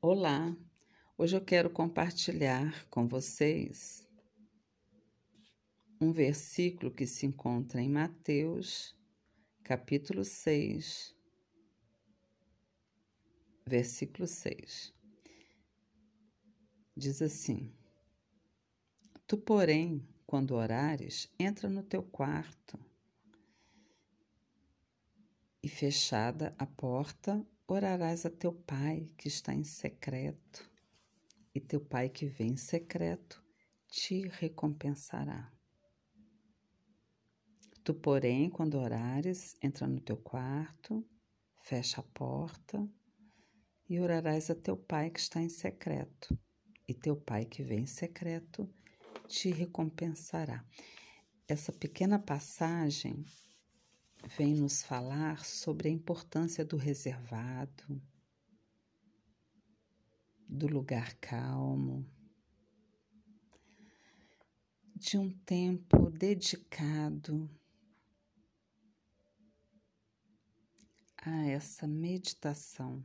Olá, hoje eu quero compartilhar com vocês um versículo que se encontra em Mateus, capítulo 6, versículo 6. Diz assim: Tu, porém, quando orares, entra no teu quarto e fechada a porta, orarás a teu pai que está em secreto, e teu pai que vem em secreto te recompensará. Tu, porém, quando orares, entra no teu quarto, fecha a porta e orarás a teu pai que está em secreto, e teu pai que vem em secreto te recompensará. Essa pequena passagem vem nos falar sobre a importância do reservado, do lugar calmo, de um tempo dedicado a essa meditação.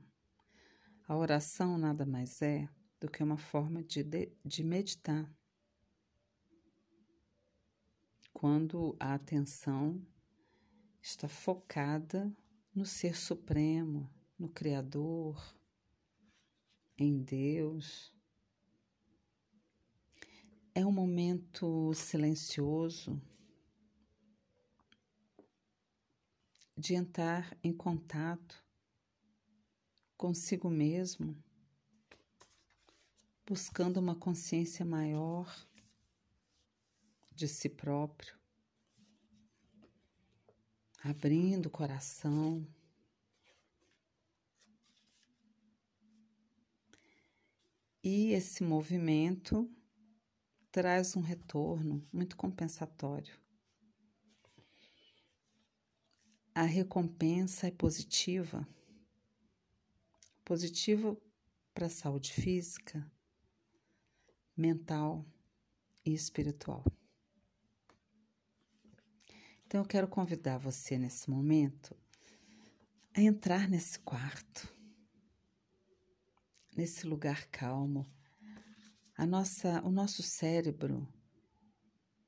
A oração nada mais é do que uma forma de, de, de meditar. Quando a atenção está focada no Ser Supremo, no Criador, em Deus. É um momento silencioso de entrar em contato consigo mesmo, buscando uma consciência maior de si próprio abrindo o coração. E esse movimento traz um retorno muito compensatório. A recompensa é positiva, positiva para a saúde física, mental e espiritual. Então eu quero convidar você nesse momento a entrar nesse quarto, nesse lugar calmo. A nossa, o nosso cérebro,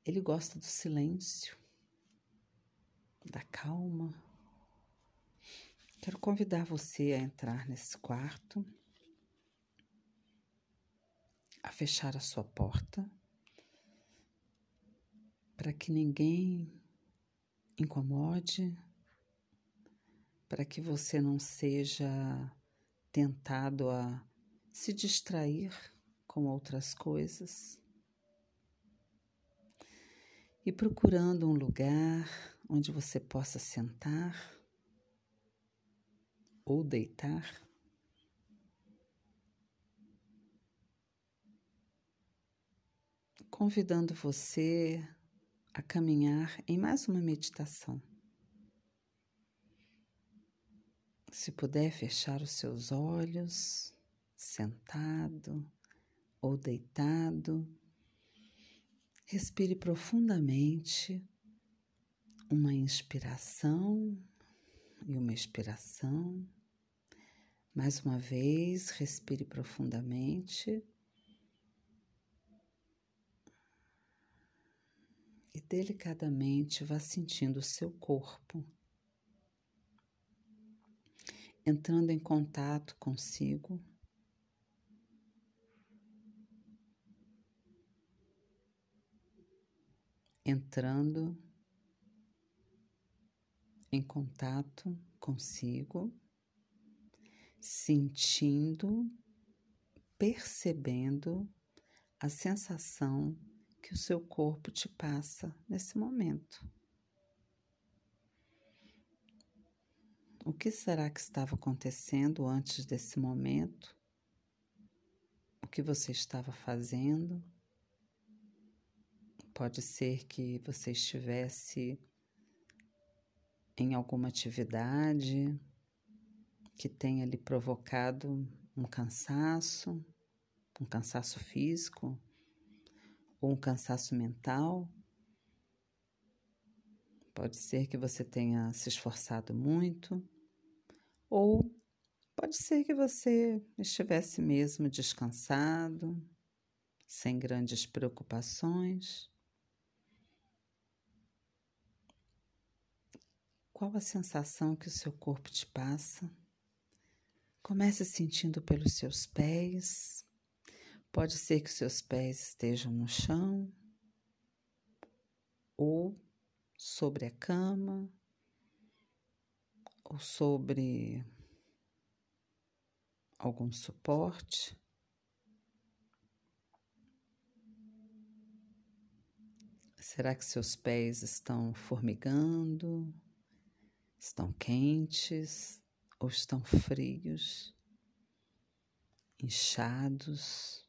ele gosta do silêncio, da calma. Quero convidar você a entrar nesse quarto, a fechar a sua porta, para que ninguém incomode, para que você não seja tentado a se distrair com outras coisas. E procurando um lugar onde você possa sentar ou deitar. Convidando você a caminhar em mais uma meditação. Se puder fechar os seus olhos, sentado ou deitado, respire profundamente uma inspiração e uma expiração. Mais uma vez, respire profundamente. E delicadamente vá sentindo o seu corpo, entrando em contato consigo. Entrando em contato consigo, sentindo, percebendo a sensação que o seu corpo te passa nesse momento. O que será que estava acontecendo antes desse momento? O que você estava fazendo? Pode ser que você estivesse em alguma atividade que tenha lhe provocado um cansaço, um cansaço físico, ou um cansaço mental. Pode ser que você tenha se esforçado muito, ou Pode ser que você estivesse mesmo descansado, sem grandes preocupações. Qual a sensação que o seu corpo te passa? Comece sentindo pelos seus pés. Pode ser que seus pés estejam no chão ou sobre a cama ou sobre algum suporte. Será que seus pés estão formigando? Estão quentes ou estão frios? Inchados?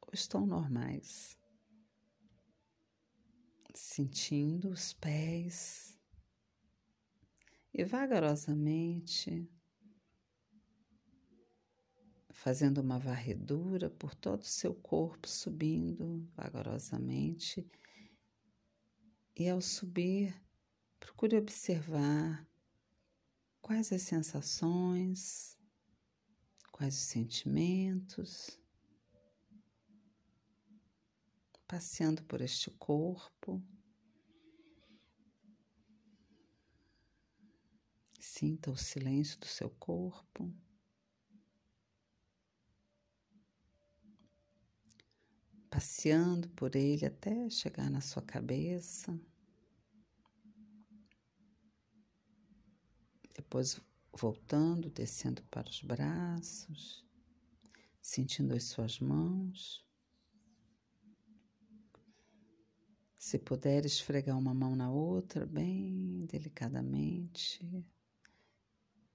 Ou estão normais? Sentindo os pés e vagarosamente fazendo uma varredura por todo o seu corpo, subindo vagarosamente. E ao subir, procure observar quais as sensações, quais os sentimentos, passeando por este corpo. Sinta o silêncio do seu corpo. passeando por ele até chegar na sua cabeça. Depois voltando, descendo para os braços, sentindo as suas mãos. Se puder esfregar uma mão na outra, bem delicadamente,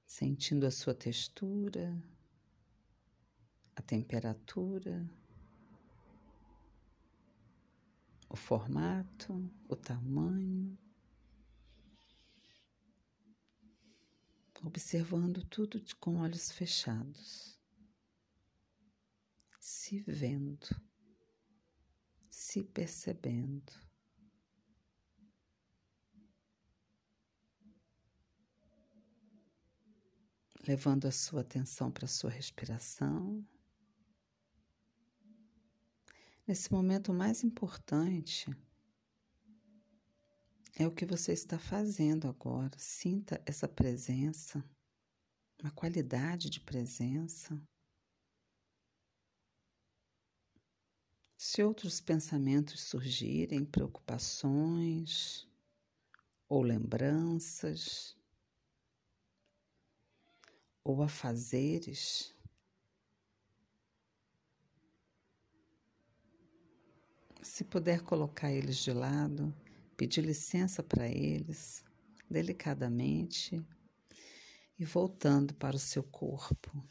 sentindo a sua textura, a temperatura. o formato, o tamanho, observando tudo com olhos fechados, se vendo, se percebendo. Levando a sua atenção para a sua respiração. Nesse momento mais importante é o que você está fazendo agora. Sinta essa presença, uma qualidade de presença. Se outros pensamentos surgirem, preocupações ou lembranças, ou afazeres, Se puder colocar eles de lado, pedir licença para eles, delicadamente, e voltando para o seu corpo.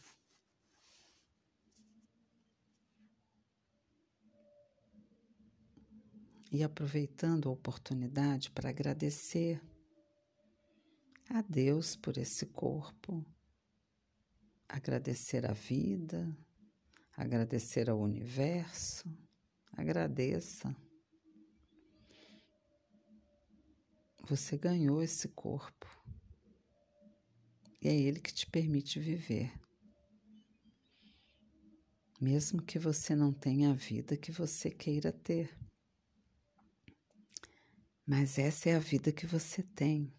E aproveitando a oportunidade para agradecer a Deus por esse corpo, agradecer a vida, agradecer ao universo Agradeça. Você ganhou esse corpo. E é ele que te permite viver. Mesmo que você não tenha a vida que você queira ter. Mas essa é a vida que você tem.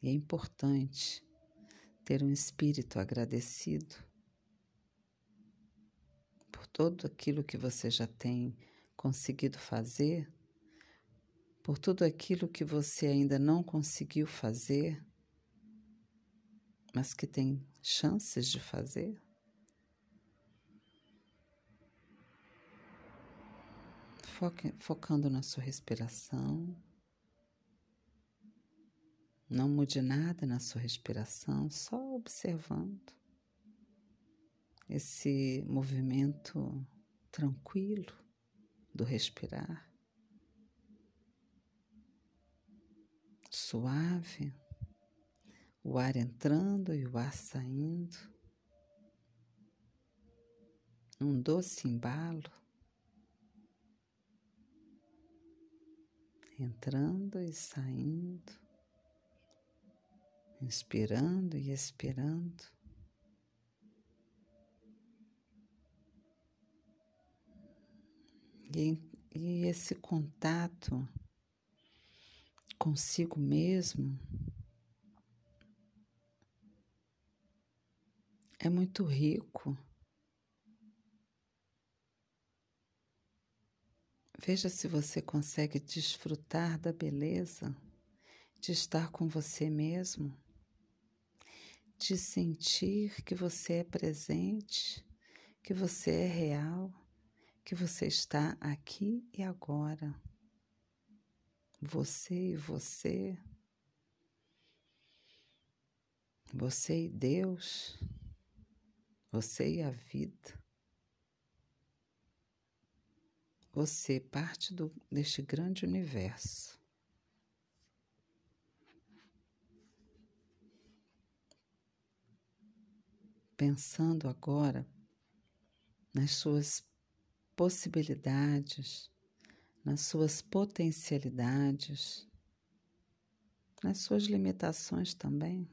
E é importante ter um espírito agradecido todo aquilo que você já tem conseguido fazer, por tudo aquilo que você ainda não conseguiu fazer, mas que tem chances de fazer. Foque, focando na sua respiração. Não mude nada na sua respiração, só observando esse movimento tranquilo do respirar, suave, o ar entrando e o ar saindo, um doce embalo, entrando e saindo, inspirando e expirando. E, e esse contato consigo mesmo é muito rico. Veja se você consegue desfrutar da beleza de estar com você mesmo, de sentir que você é presente, que você é real, que você está aqui e agora. Você e você, você e Deus, você e a vida. Você parte do, deste grande universo. Pensando agora nas suas possibilidades, nas suas potencialidades, nas suas limitações também.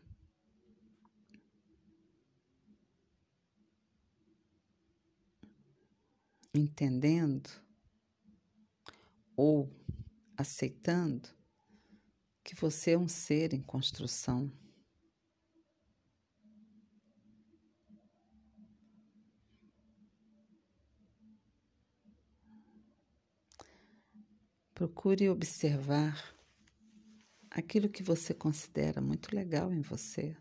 Entendendo ou aceitando que você é um ser em construção. Procure observar aquilo que você considera muito legal em você.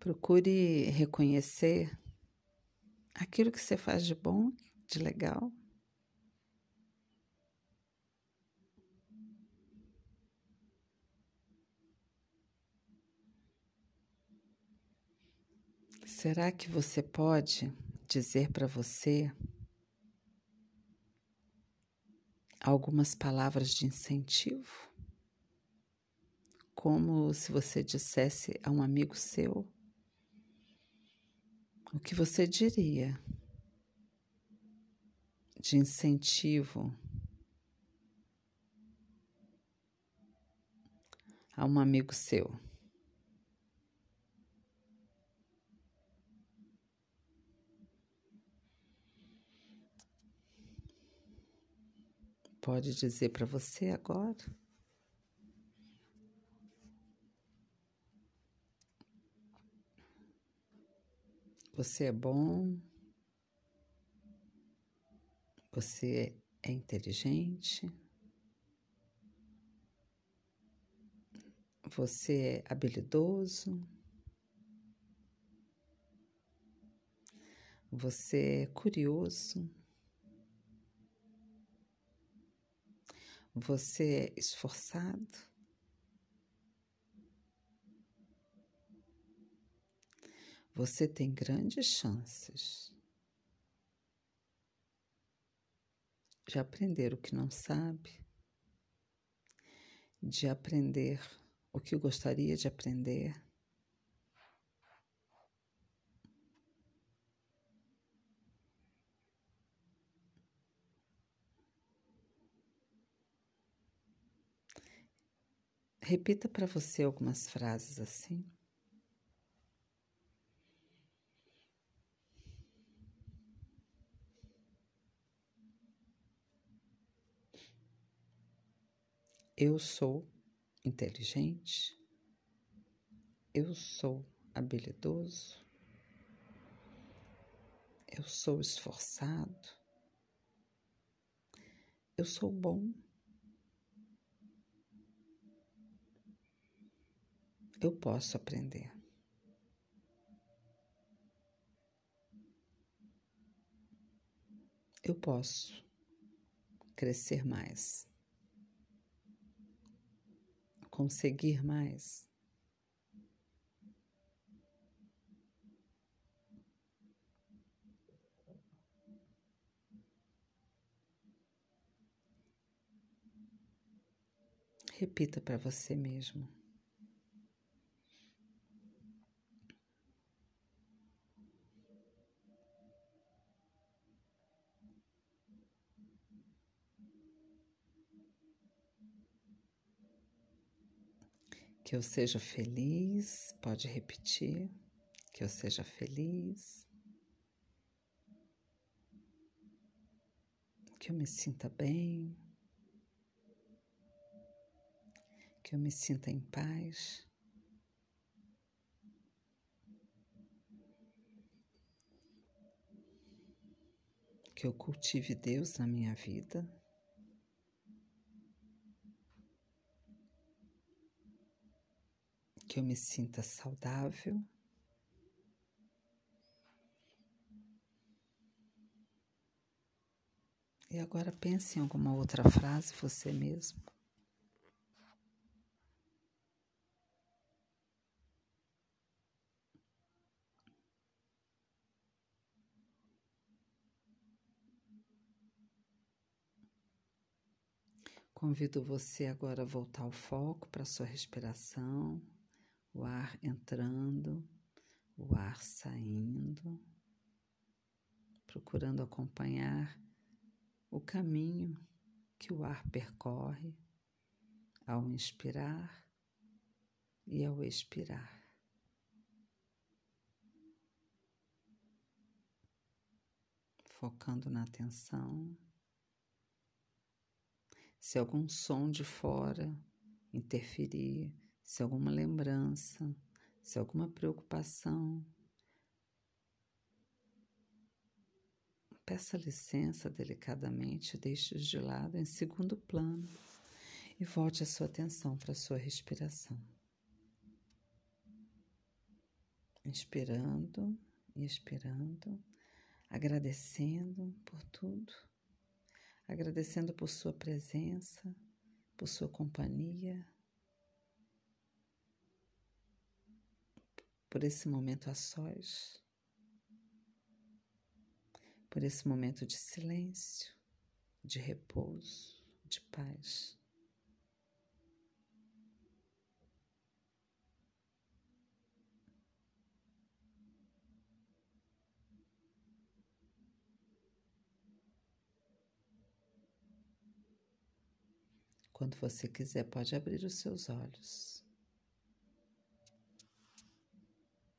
Procure reconhecer aquilo que você faz de bom, de legal. Será que você pode dizer para você algumas palavras de incentivo? Como se você dissesse a um amigo seu o que você diria de incentivo a um amigo seu? Pode dizer para você agora? Você é bom, você é inteligente, você é habilidoso, você é curioso, você é esforçado. você tem grandes chances de aprender o que não sabe, de aprender o que gostaria de aprender. Repita para você algumas frases assim. Eu sou inteligente, eu sou habilidoso, eu sou esforçado, eu sou bom, eu posso aprender. Eu posso crescer mais conseguir mais. Repita para você mesmo. Que eu seja feliz, pode repetir. Que eu seja feliz. Que eu me sinta bem. Que eu me sinta em paz. Que eu cultive Deus na minha vida. Que eu me sinta saudável. E agora pense em alguma outra frase você mesmo. Convido você agora a voltar o foco para sua respiração o ar entrando, o ar saindo, procurando acompanhar o caminho que o ar percorre ao inspirar e ao expirar. Focando na atenção. Se algum som de fora interferir, se alguma lembrança, se alguma preocupação, peça licença delicadamente, deixe-os de lado em segundo plano e volte a sua atenção para a sua respiração. Inspirando e expirando, agradecendo por tudo, agradecendo por sua presença, por sua companhia, por esse momento a sós, por esse momento de silêncio, de repouso, de paz. Quando você quiser, pode abrir os seus olhos.